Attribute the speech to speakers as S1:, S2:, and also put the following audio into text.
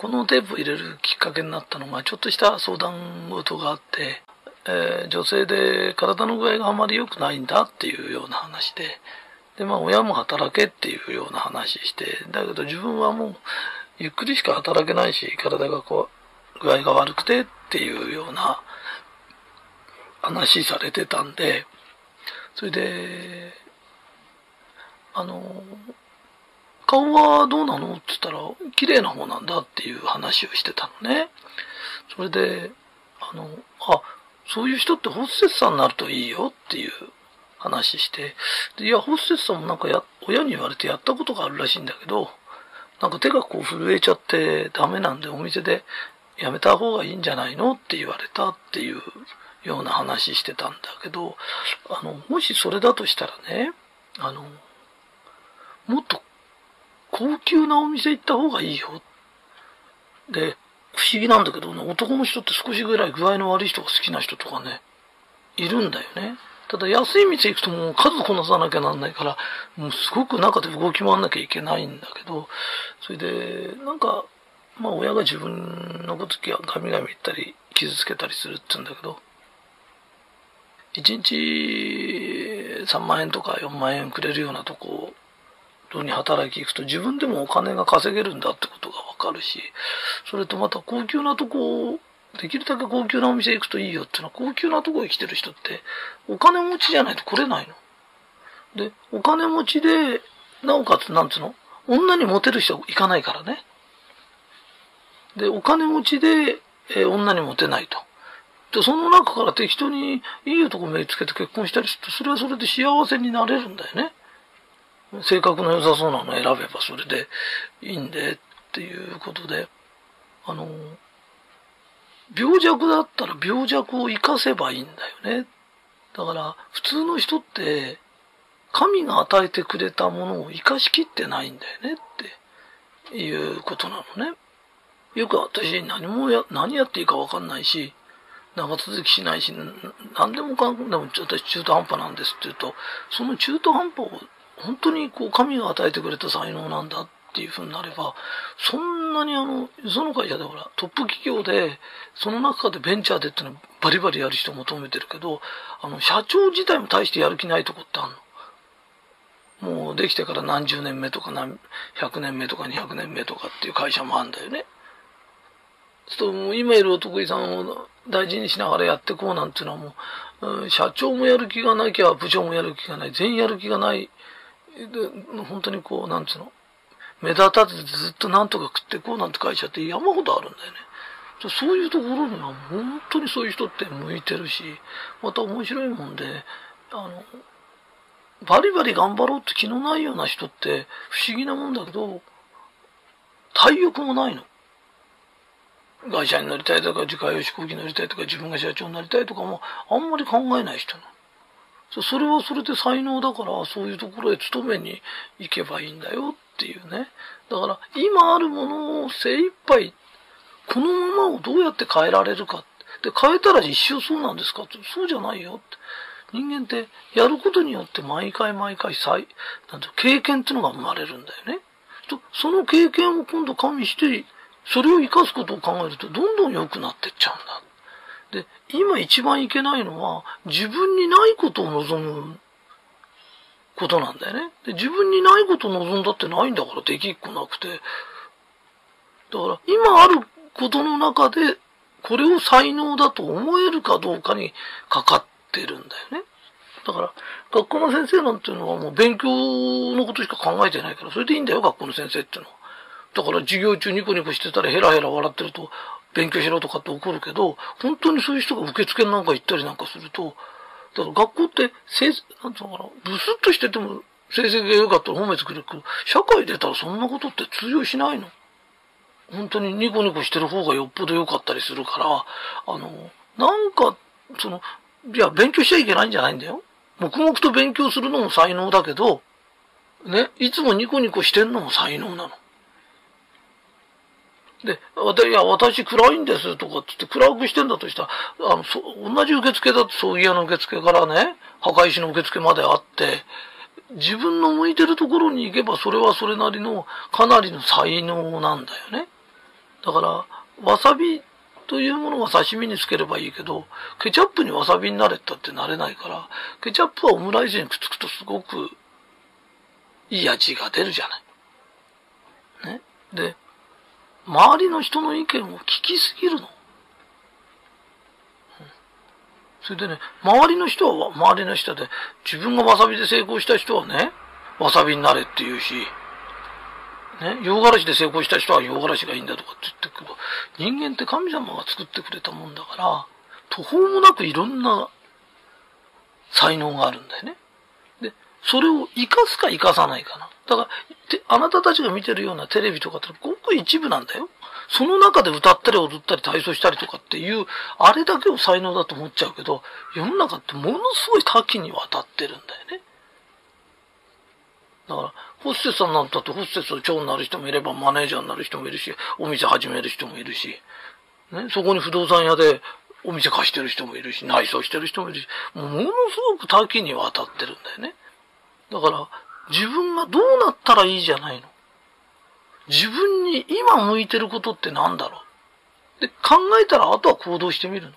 S1: このテープを入れるきっかけになったのが、ちょっとした相談事があって、えー、女性で体の具合があまり良くないんだっていうような話で、で、まあ親も働けっていうような話して、だけど自分はもうゆっくりしか働けないし、体がこう、具合が悪くてっていうような話されてたんで、それで、あの、顔はどうなの？って言ったら、綺麗な方なんだっていう話をしてたのね。それで、あの、あ、そういう人ってホステスさんになるといいよっていう話して、でいや、ホステスさんもなんかや、親に言われてやったことがあるらしいんだけど、なんか手がこう震えちゃってダメなんでお店でやめた方がいいんじゃないのって言われたっていうような話してたんだけど、あの、もしそれだとしたらね、あの、もっと高級なお店行った方がいいよ。で、不思議なんだけどね、男の人って少しぐらい具合の悪い人が好きな人とかね、いるんだよね。ただ安い店行くともう数こなさなきゃなんないから、もうすごく中で動き回んなきゃいけないんだけど、それで、なんか、まあ親が自分のこときはガミガミ言ったり、傷つけたりするって言うんだけど、1日3万円とか4万円くれるようなとこ当に働き行くと自分でもお金が稼げるんだってことがわかるし、それとまた高級なとこを、できるだけ高級なお店行くといいよってのは高級なとこ生きてる人ってお金持ちじゃないと来れないの。で、お金持ちで、なおかつなんつうの？女にモテる人は行かないからね。で、お金持ちで、えー、女にモテないと。で、その中から適当にいい男目つけて結婚したりすると、それはそれで幸せになれるんだよね。性格の良さそうなの選べばそれでいいんでっていうことで、あの、病弱だったら病弱を活かせばいいんだよね。だから普通の人って神が与えてくれたものを生かしきってないんだよねっていうことなのね。よく私何もや、何やっていいかわかんないし、長続きしないし、何でもかんでも私中途半端なんですって言うと、その中途半端を本当にこう神が与えてくれた才能なんだっていうふうになれば、そんなにあの、その会社でほら、トップ企業で、その中でベンチャーでっていうのはバリバリやる人求めてるけど、あの、社長自体も大してやる気ないとこってあんの。もうできてから何十年目とか何、100年目とか200年目とかっていう会社もあるんだよね。そう、今いるお得意さんを大事にしながらやってこうなんていうのはもう、うん、社長もやる気がなきゃ部長もやる気がない、全員やる気がない、本当にこう、なんつうの、目立たずずっとなんとか食ってこうなんて会社って山ほどあるんだよね。そういうところには本当にそういう人って向いてるし、また面白いもんで、あの、バリバリ頑張ろうって気のないような人って不思議なもんだけど、体力もないの。会社に乗りたいとか、自家用飛行機乗りたいとか、自分が社長になりたいとかも、あんまり考えない人なの。それはそれで才能だから、そういうところへ勤めに行けばいいんだよっていうね。だから、今あるものを精一杯、このままをどうやって変えられるか。で、変えたら一生そうなんですかそうじゃないよって。人間ってやることによって毎回毎回再、なんて経験っていうのが生まれるんだよね。と、その経験を今度加味して、それを生かすことを考えるとどんどん良くなってっちゃうんだ。で、今一番いけないのは、自分にないことを望むことなんだよね。で、自分にないことを望んだってないんだからできっこなくて。だから、今あることの中で、これを才能だと思えるかどうかにかかってるんだよね。だから、学校の先生なんていうのはもう勉強のことしか考えてないから、それでいいんだよ、学校の先生っていうのは。だから授業中ニコニコしてたらヘラヘラ笑ってると、勉強しろとかって怒るけど、本当にそういう人が受付なんか行ったりなんかすると、だから学校って、せい、なんつうのかな、ブスッとしてても成績が良かったら褒めてくれるけど、社会出たらそんなことって通用しないの。本当にニコニコしてる方がよっぽど良かったりするから、あの、なんか、その、いや、勉強しちゃいけないんじゃないんだよ。黙々と勉強するのも才能だけど、ね、いつもニコニコしてんのも才能なの。で、いや、私暗いんですとかって言って暗くしてんだとしたら、あの、そ同じ受付だって葬儀屋の受付からね、墓石の受付まであって、自分の向いてるところに行けばそれはそれなりのかなりの才能なんだよね。だから、わさびというものは刺身につければいいけど、ケチャップにわさびになれったってなれないから、ケチャップはオムライスにくっつくとすごくいい味が出るじゃない。ね。で、周りの人の意見を聞きすぎるの。それでね、周りの人は周りの人で、自分がわさびで成功した人はね、わさびになれって言うし、ね、洋辛子で成功した人は洋辛子がいいんだとかって言ってくる、人間って神様が作ってくれたもんだから、途方もなくいろんな才能があるんだよね。それを活かすか活かさないかな。だから、あなたたちが見てるようなテレビとかってごく一部なんだよ。その中で歌ったり踊ったり体操したりとかっていう、あれだけを才能だと思っちゃうけど、世の中ってものすごい多岐にわたってるんだよね。だから、ホステスさんなんだってホステスの長になる人もいれば、マネージャーになる人もいるし、お店始める人もいるし、ね、そこに不動産屋でお店貸してる人もいるし、内装してる人もいるし、ものすごく多岐にわたってるんだよね。だから、自分がどうなったらいいじゃないの。自分に今向いてることって何だろう。で、考えたらあとは行動してみるの。